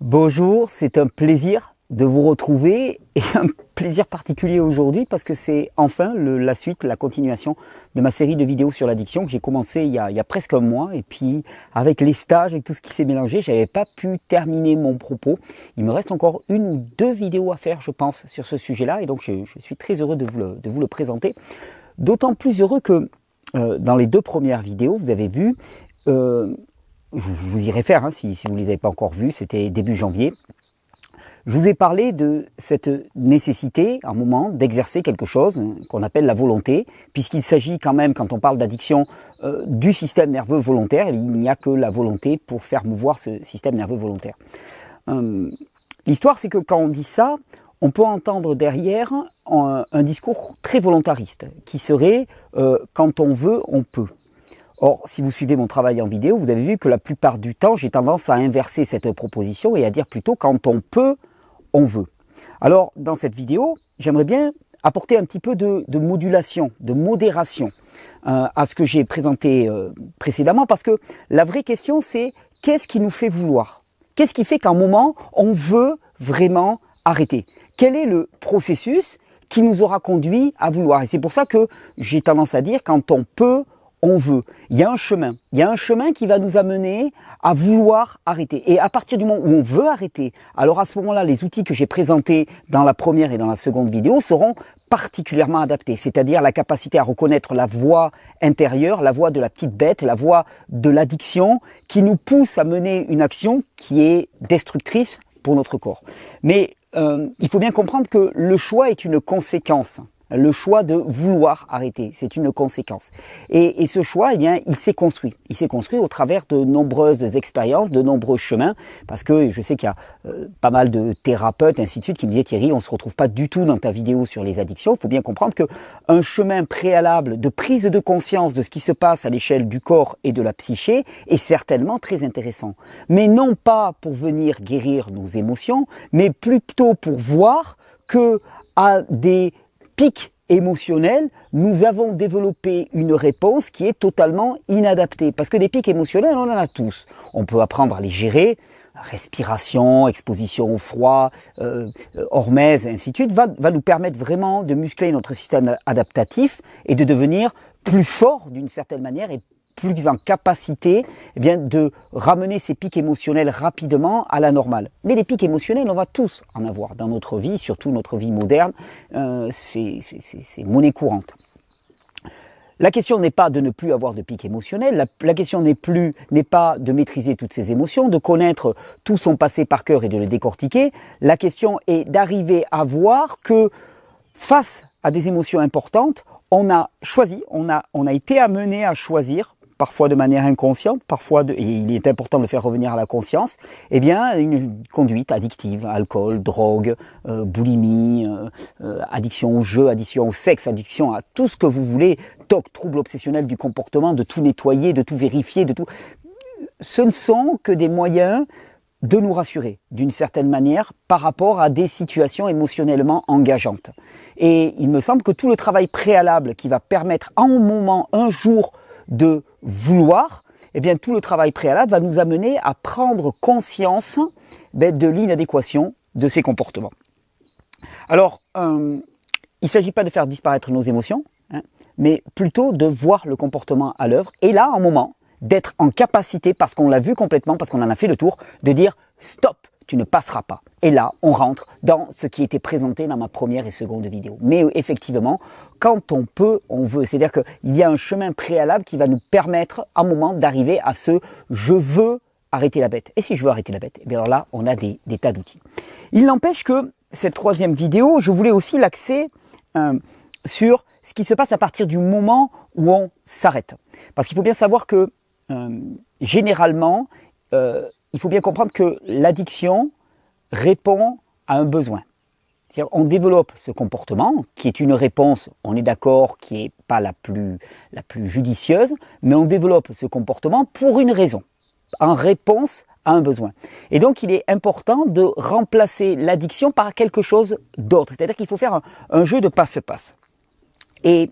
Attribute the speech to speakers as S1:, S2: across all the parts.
S1: Bonjour, c'est un plaisir de vous retrouver et un plaisir particulier aujourd'hui parce que c'est enfin la suite, la continuation de ma série de vidéos sur l'addiction que j'ai commencé il y, a, presque un mois et puis avec les stages et tout ce qui s'est mélangé, j'avais pas pu terminer mon propos. Il me reste encore une ou deux vidéos à faire, je pense, sur ce sujet-là et donc je, suis très heureux de vous le, de vous le présenter. D'autant plus heureux que euh, dans les deux premières vidéos, vous avez vu, euh, je vous y réfère hein, si, si vous ne les avez pas encore vues, c'était début janvier, je vous ai parlé de cette nécessité, à un moment, d'exercer quelque chose qu'on appelle la volonté, puisqu'il s'agit quand même, quand on parle d'addiction, euh, du système nerveux volontaire. Il n'y a que la volonté pour faire mouvoir ce système nerveux volontaire. Euh, L'histoire, c'est que quand on dit ça, on peut entendre derrière un, un discours très volontariste, qui serait euh, quand on veut, on peut. Or, si vous suivez mon travail en vidéo, vous avez vu que la plupart du temps, j'ai tendance à inverser cette proposition et à dire plutôt quand on peut, on veut. Alors, dans cette vidéo, j'aimerais bien apporter un petit peu de, de modulation, de modération euh, à ce que j'ai présenté euh, précédemment, parce que la vraie question, c'est qu'est-ce qui nous fait vouloir? Qu'est-ce qui fait qu'à un moment, on veut vraiment arrêter? Quel est le processus qui nous aura conduit à vouloir? Et c'est pour ça que j'ai tendance à dire quand on peut, on veut. Il y a un chemin. Il y a un chemin qui va nous amener à vouloir arrêter. Et à partir du moment où on veut arrêter, alors à ce moment-là, les outils que j'ai présentés dans la première et dans la seconde vidéo seront particulièrement adaptés. C'est-à-dire la capacité à reconnaître la voix intérieure, la voix de la petite bête, la voix de l'addiction qui nous pousse à mener une action qui est destructrice pour notre corps. Mais euh, il faut bien comprendre que le choix est une conséquence le choix de vouloir arrêter. C'est une conséquence. Et, et, ce choix, eh bien, il s'est construit. Il s'est construit au travers de nombreuses expériences, de nombreux chemins, parce que je sais qu'il y a euh, pas mal de thérapeutes, ainsi de suite, qui me disaient Thierry, on se retrouve pas du tout dans ta vidéo sur les addictions. Il faut bien comprendre que un chemin préalable de prise de conscience de ce qui se passe à l'échelle du corps et de la psyché est certainement très intéressant. Mais non pas pour venir guérir nos émotions, mais plutôt pour voir que à des pic émotionnel, nous avons développé une réponse qui est totalement inadaptée. Parce que des pics émotionnels, on en a tous. On peut apprendre à les gérer, respiration, exposition au froid, euh, hormèse, ainsi de suite, va, va nous permettre vraiment de muscler notre système adaptatif et de devenir plus fort d'une certaine manière et plus en capacité eh bien, de ramener ces pics émotionnels rapidement à la normale. Mais les pics émotionnels, on va tous en avoir dans notre vie, surtout notre vie moderne, euh, c'est monnaie courante. La question n'est pas de ne plus avoir de pics émotionnels, la, la question n'est plus n'est pas de maîtriser toutes ces émotions, de connaître tout son passé par cœur et de le décortiquer. La question est d'arriver à voir que face à des émotions importantes, on a choisi, on a, on a été amené à choisir parfois de manière inconsciente, parfois, et il est important de le faire revenir à la conscience, eh bien, une conduite addictive, alcool, drogue, euh, boulimie, euh, euh, addiction au jeu, addiction au sexe, addiction à tout ce que vous voulez, TOC, trouble obsessionnel du comportement, de tout nettoyer, de tout vérifier, de tout. Ce ne sont que des moyens de nous rassurer d'une certaine manière par rapport à des situations émotionnellement engageantes. Et il me semble que tout le travail préalable qui va permettre à un moment, un jour, de vouloir, eh bien tout le travail préalable va nous amener à prendre conscience ben, de l'inadéquation de ces comportements. Alors, euh, il ne s'agit pas de faire disparaître nos émotions, hein, mais plutôt de voir le comportement à l'œuvre, et là, un moment, d'être en capacité, parce qu'on l'a vu complètement, parce qu'on en a fait le tour, de dire stop, tu ne passeras pas. Et là, on rentre dans ce qui était présenté dans ma première et seconde vidéo. Mais effectivement, quand on peut, on veut. C'est-à-dire qu'il y a un chemin préalable qui va nous permettre, à un moment, d'arriver à ce je veux arrêter la bête. Et si je veux arrêter la bête, eh bien alors là, on a des, des tas d'outils. Il n'empêche que cette troisième vidéo, je voulais aussi l'axer euh, sur ce qui se passe à partir du moment où on s'arrête. Parce qu'il faut bien savoir que euh, généralement, euh, il faut bien comprendre que l'addiction répond à un besoin. On développe ce comportement qui est une réponse, on est d'accord, qui n'est pas la plus, la plus judicieuse, mais on développe ce comportement pour une raison, en réponse à un besoin. Et donc il est important de remplacer l'addiction par quelque chose d'autre. C'est-à-dire qu'il faut faire un, un, jeu de passe-passe. Et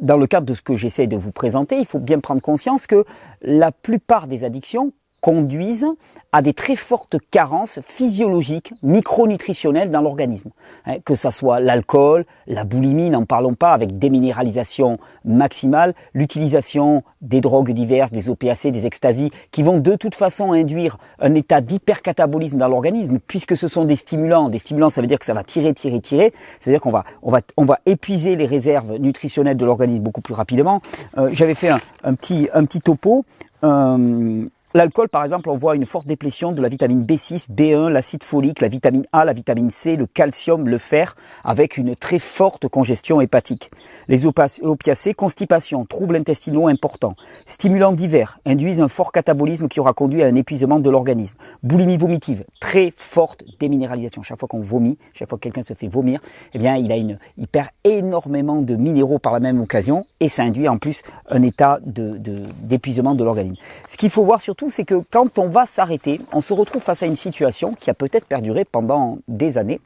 S1: dans le cadre de ce que j'essaie de vous présenter, il faut bien prendre conscience que la plupart des addictions conduisent à des très fortes carences physiologiques, micronutritionnelles dans l'organisme. Hein, que ça soit l'alcool, la boulimie, n'en parlons pas, avec déminéralisation maximale, l'utilisation des drogues diverses, des OPAC, des extasies, qui vont de toute façon induire un état d'hypercatabolisme dans l'organisme, puisque ce sont des stimulants. Des stimulants, ça veut dire que ça va tirer, tirer, tirer. C'est-à-dire qu'on va, on va, on va épuiser les réserves nutritionnelles de l'organisme beaucoup plus rapidement. Euh, j'avais fait un, un, petit, un petit topo. Euh, L'alcool, par exemple, on voit une forte déplétion de la vitamine B6, B1, l'acide folique, la vitamine A, la vitamine C, le calcium, le fer, avec une très forte congestion hépatique. Les opiacés, constipation, troubles intestinaux importants, stimulants divers, induisent un fort catabolisme qui aura conduit à un épuisement de l'organisme. Boulimie vomitive, très forte déminéralisation. Chaque fois qu'on vomit, chaque fois que quelqu'un se fait vomir, eh bien, il a une, il perd énormément de minéraux par la même occasion et ça induit en plus un état de, d'épuisement de l'organisme. Ce qu'il faut voir surtout c'est que quand on va s'arrêter, on se retrouve face à une situation qui a peut-être perduré pendant des années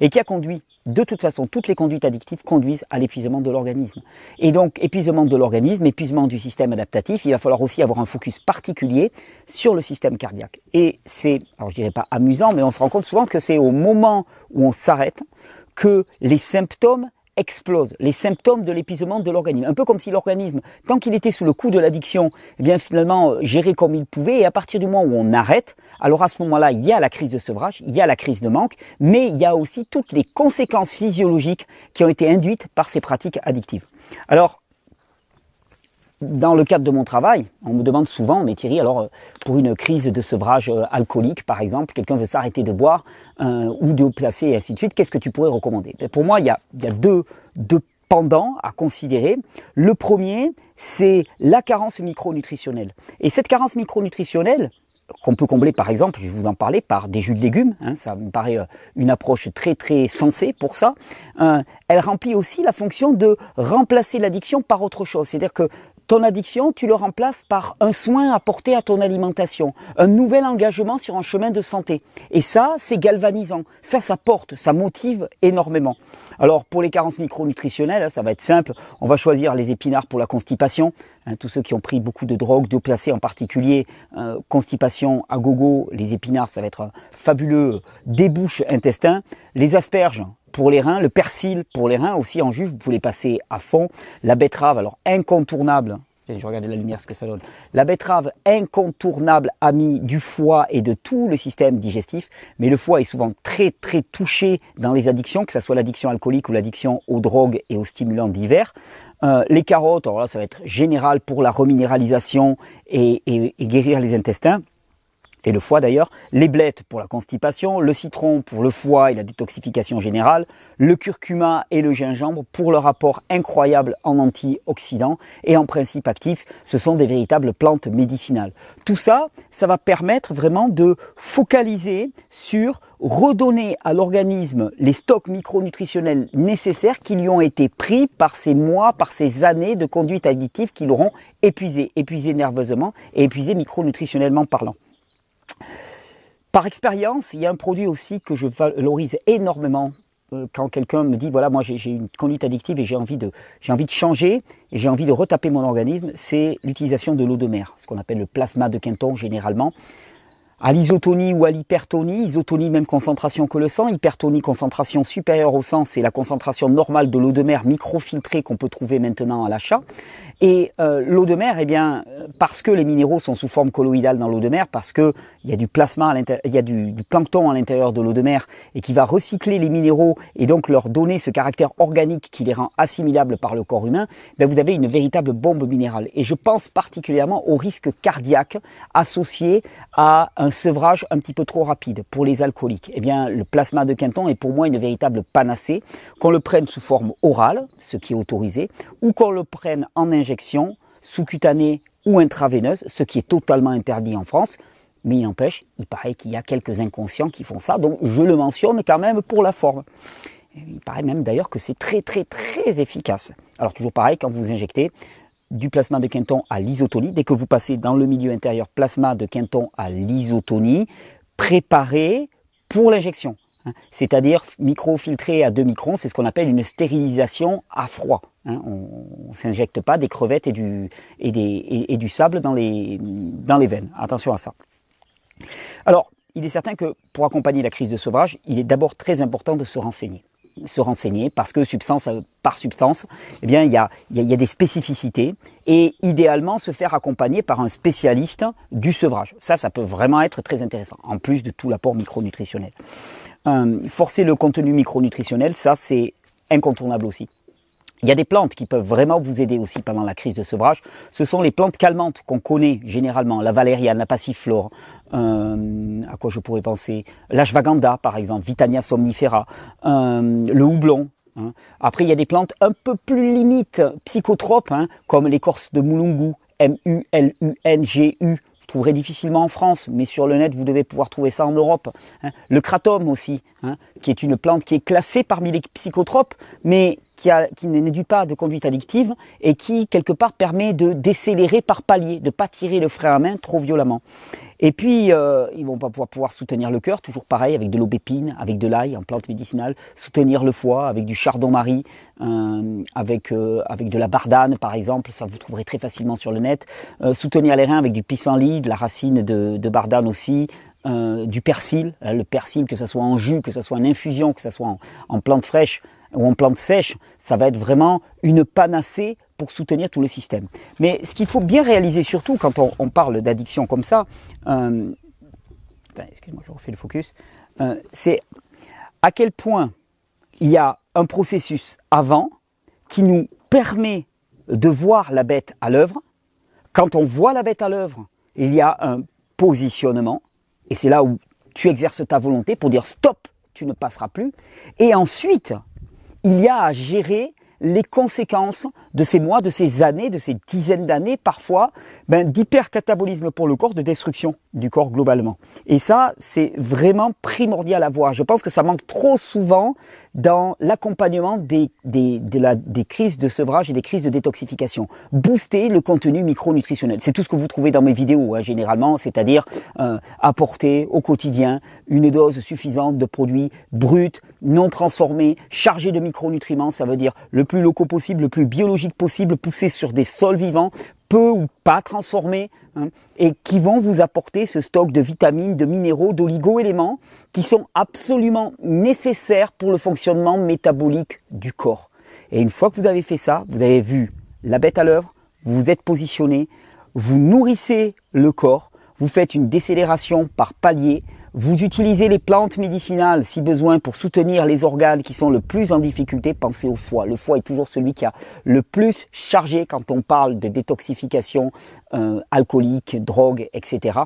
S1: et qui a conduit, de toute façon, toutes les conduites addictives conduisent à l'épuisement de l'organisme. Et donc, épuisement de l'organisme, épuisement du système adaptatif, il va falloir aussi avoir un focus particulier sur le système cardiaque. Et c'est, alors je dirais pas amusant, mais on se rend compte souvent que c'est au moment où on s'arrête que les symptômes explose, les symptômes de l'épuisement de l'organisme. Un peu comme si l'organisme, tant qu'il était sous le coup de l'addiction, eh finalement euh, gérait comme il pouvait, et à partir du moment où on arrête, alors à ce moment-là, il y a la crise de sevrage, il y a la crise de manque, mais il y a aussi toutes les conséquences physiologiques qui ont été induites par ces pratiques addictives. Alors, dans le cadre de mon travail, on me demande souvent, mais Thierry, alors euh, pour une crise de sevrage euh, alcoolique, par exemple, quelqu'un veut s'arrêter de boire euh, ou de placer et ainsi de suite, qu'est-ce que tu pourrais recommander? Ben, Pour moi, il y a, y a deux, deux pendants à considérer. Le premier, c'est la carence micronutritionnelle. Et cette carence micronutritionnelle, qu'on peut combler par exemple, je vous en parler, par des jus de légumes, hein, ça me paraît une approche très très sensée pour ça, elle remplit aussi la fonction de remplacer l'addiction par autre chose. C'est-à-dire que ton addiction, tu le remplaces par un soin apporté à ton alimentation, un nouvel engagement sur un chemin de santé. Et ça, c'est galvanisant. Ça, ça porte, ça motive énormément. Alors, pour les carences micronutritionnelles, ça va être simple. On va choisir les épinards pour la constipation. Hein, tous ceux qui ont pris beaucoup de drogues, d'opiacés en particulier, euh, constipation à gogo, les épinards, ça va être un fabuleux débouche intestin. Les asperges, pour les reins, le persil pour les reins aussi en jus, vous pouvez passer à fond. La betterave, alors incontournable, je regardais la lumière ce que ça donne. La betterave incontournable amie du foie et de tout le système digestif, mais le foie est souvent très très touché dans les addictions, que ce soit l'addiction alcoolique ou l'addiction aux drogues et aux stimulants divers. Euh, les carottes, alors là ça va être général pour la reminéralisation et guérir les intestins et le foie d'ailleurs, les blettes pour la constipation, le citron pour le foie et la détoxification générale, le curcuma et le gingembre pour leur apport incroyable en antioxydants et en principe actif, ce sont des véritables plantes médicinales. Tout ça, ça va permettre vraiment de focaliser sur redonner à l'organisme les stocks micronutritionnels nécessaires qui lui ont été pris par ces mois, par ces années de conduite addictive qui l'auront épuisé, épuisé nerveusement et épuisé micronutritionnellement parlant. Par expérience, il y a un produit aussi que je valorise énormément euh, quand quelqu'un me dit voilà moi j'ai une conduite addictive et j'ai envie de j'ai envie de changer et j'ai envie de retaper mon organisme, c'est l'utilisation de l'eau de mer, ce qu'on appelle le plasma de Quinton généralement. À l'isotonie ou à l'hypertonie, isotonie même concentration que le sang, hypertonie concentration supérieure au sang, c'est la concentration normale de l'eau de mer microfiltrée qu'on peut trouver maintenant à l'achat. Et euh, l'eau de mer, eh bien, parce que les minéraux sont sous forme colloïdale dans l'eau de mer, parce que il y a du plasma, à il y a du, du plancton à l'intérieur de l'eau de mer et qui va recycler les minéraux et donc leur donner ce caractère organique qui les rend assimilables par le corps humain, ben vous avez une véritable bombe minérale. Et je pense particulièrement au risque cardiaque associé à un sevrage un petit peu trop rapide pour les alcooliques. Eh bien, le plasma de Quinton est pour moi une véritable panacée, qu'on le prenne sous forme orale, ce qui est autorisé, ou qu'on le prenne en injection sous-cutanée ou intraveineuse, ce qui est totalement interdit en France. Mais il n'empêche, il paraît qu'il y a quelques inconscients qui font ça, donc je le mentionne quand même pour la forme. Il paraît même d'ailleurs que c'est très très très efficace. Alors toujours pareil, quand vous injectez du plasma de Quinton à l'isotonie, dès que vous passez dans le milieu intérieur plasma de Quinton à l'isotonie, préparez pour l'injection. Hein. C'est-à-dire micro-filtré à 2 microns, c'est ce qu'on appelle une stérilisation à froid. Hein. On ne s'injecte pas des crevettes et du, sable dans les, dans les veines. Attention à ça. Alors, il est certain que pour accompagner la crise de sevrage, il est d'abord très important de se renseigner se renseigner parce que substance par substance, eh bien il y a, il y a des spécificités et idéalement se faire accompagner par un spécialiste du sevrage. Ça, ça peut vraiment être très intéressant en plus de tout l'apport micronutritionnel. Forcer le contenu micronutritionnel, ça c'est incontournable aussi. Il y a des plantes qui peuvent vraiment vous aider aussi pendant la crise de sevrage. Ce sont les plantes calmantes qu'on connaît généralement, la valériane, la passiflore, euh, à quoi je pourrais penser, l'ashwagandha par exemple, Vitania somnifera, euh, le houblon. Hein. Après, il y a des plantes un peu plus limites psychotropes, hein, comme l'écorce de Mulungu, M-U-L-U-N-G-U, trouverez difficilement en France, mais sur le net, vous devez pouvoir trouver ça en Europe. Hein. Le kratom aussi, hein, qui est une plante qui est classée parmi les psychotropes, mais qui, qui n'éduque pas de conduite addictive et qui, quelque part, permet de décélérer par palier, de pas tirer le frein à main trop violemment. Et puis, euh, ils vont pas pouvoir, pouvoir soutenir le cœur, toujours pareil, avec de l'aubépine, avec de l'ail en plante médicinale, soutenir le foie avec du chardon-marie, euh, avec, euh, avec de la bardane, par exemple, ça vous trouverez très facilement sur le net. Euh, soutenir les reins avec du pissenlit, de la racine de, de bardane aussi, du persil, le persil, que ce soit en jus, que ce soit en infusion, que ce soit en, en plante fraîche ou en plante sèche, ça va être vraiment une panacée pour soutenir tout le système. Mais ce qu'il faut bien réaliser surtout quand on, parle d'addiction comme ça, euh, excuse-moi, je refais le focus, euh, c'est à quel point il y a un processus avant qui nous permet de voir la bête à l'œuvre. Quand on voit la bête à l'œuvre, il y a un positionnement, et c'est là où tu exerces ta volonté pour dire stop, tu ne passeras plus. Et ensuite, il y a à gérer les conséquences de ces mois, de ces années, de ces dizaines d'années parfois, ben, d'hypercatabolisme pour le corps, de destruction du corps globalement. Et ça, c'est vraiment primordial à voir. Je pense que ça manque trop souvent dans l'accompagnement des, des, des crises de sevrage et des crises de détoxification. Booster le contenu micronutritionnel. C'est tout ce que vous trouvez dans mes vidéos, hein, généralement, c'est-à-dire euh, apporter au quotidien une dose suffisante de produits bruts, non transformés, chargés de micronutriments. Ça veut dire le plus locaux possible, le plus biologique possible, poussés sur des sols vivants, peu ou pas transformés, hein, et qui vont vous apporter ce stock de vitamines, de minéraux, d'oligo-éléments qui sont absolument nécessaires pour le fonctionnement métabolique du corps. Et une fois que vous avez fait ça, vous avez vu la bête à l'œuvre, vous vous êtes positionné, vous nourrissez le corps, vous faites une décélération par palier, vous utilisez les plantes médicinales si besoin pour soutenir les organes qui sont le plus en difficulté. Pensez au foie. Le foie est toujours celui qui a le plus chargé quand on parle de détoxification euh, alcoolique, drogue, etc.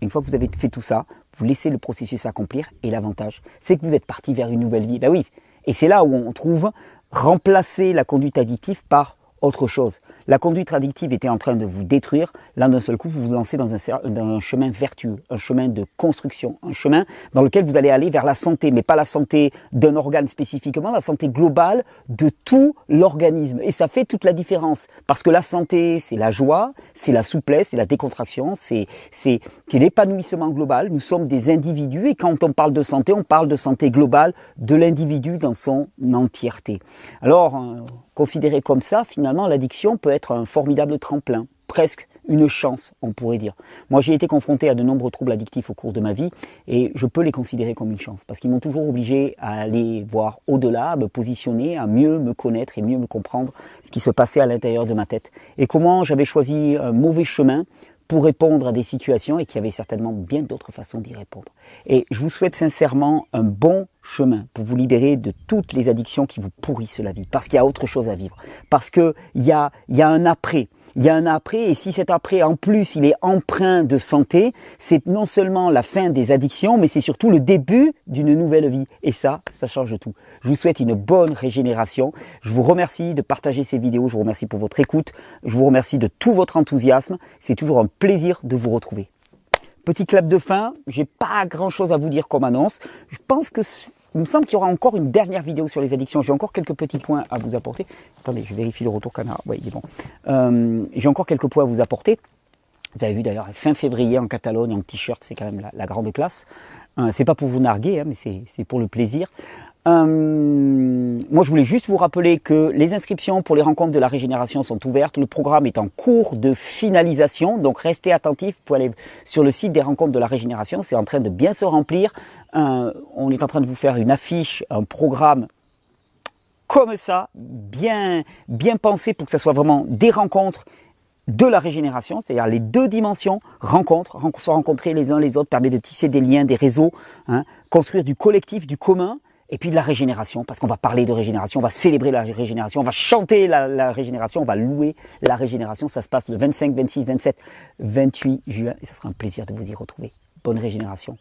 S1: Une fois que vous avez fait tout ça, vous laissez le processus accomplir et l'avantage, c'est que vous êtes parti vers une nouvelle vie. Ben oui. Et c'est là où on trouve remplacer la conduite addictive par autre chose. La conduite addictive était en train de vous détruire. Là, d'un seul coup, vous vous lancez dans un, chemin vertueux, un chemin de construction, un chemin dans lequel vous allez aller vers la santé, mais pas la santé d'un organe spécifiquement, la santé globale de tout l'organisme. Et ça fait toute la différence. Parce que la santé, c'est la joie, c'est la souplesse, c'est la décontraction, c'est, l'épanouissement global. Nous sommes des individus et quand on parle de santé, on parle de santé globale de l'individu dans son entièreté. Alors, euh, considéré comme ça, finalement, l'addiction peut être un formidable tremplin, presque une chance, on pourrait dire. Moi, j'ai été confronté à de nombreux troubles addictifs au cours de ma vie et je peux les considérer comme une chance parce qu'ils m'ont toujours obligé à aller voir au-delà, à me positionner, à mieux me connaître et mieux me comprendre ce qui se passait à l'intérieur de ma tête et comment j'avais choisi un mauvais chemin pour répondre à des situations et qu'il y avait certainement bien d'autres façons d'y répondre. Et je vous souhaite sincèrement un bon chemin pour vous libérer de toutes les addictions qui vous pourrissent la vie, parce qu'il y a autre chose à vivre, parce qu'il y a, y a un après il y a un après, et si cet après, en plus, il est empreint de santé, c'est non seulement la fin des addictions, mais c'est surtout le début d'une nouvelle vie. Et ça, ça change tout. Je vous souhaite une bonne régénération. Je vous remercie de partager ces vidéos. Je vous remercie pour votre écoute. Je vous remercie de tout votre enthousiasme. C'est toujours un plaisir de vous retrouver. Petit clap de fin. J'ai pas grand chose à vous dire comme annonce. Je pense que il me semble qu'il y aura encore une dernière vidéo sur les addictions. J'ai encore quelques petits points à vous apporter. Attendez, je vérifie le retour caméra. Oui, il est bon. Euh, j'ai encore quelques points à vous apporter. Vous avez vu d'ailleurs, fin février en Catalogne, en t-shirt, c'est quand même la, grande classe. Euh, c'est pas pour vous narguer, hein, mais c'est pour le plaisir. Euh, moi, je voulais juste vous rappeler que les inscriptions pour les rencontres de la régénération sont ouvertes. Le programme est en cours de finalisation, donc restez attentifs. Pouvez aller sur le site des rencontres de la régénération. C'est en train de bien se remplir. Euh, on est en train de vous faire une affiche, un programme comme ça, bien, bien pensé pour que ça soit vraiment des rencontres de la régénération, c'est-à-dire les deux dimensions, rencontre, se rencontrer les uns les autres, permet de tisser des liens, des réseaux, hein, construire du collectif, du commun, et puis de la régénération, parce qu'on va parler de régénération, on va célébrer la régénération, on va chanter la, régénération, on va louer la régénération. Ça se passe le 25, 26, 27, 28 juin, et ça sera un plaisir de vous y retrouver. Bonne régénération.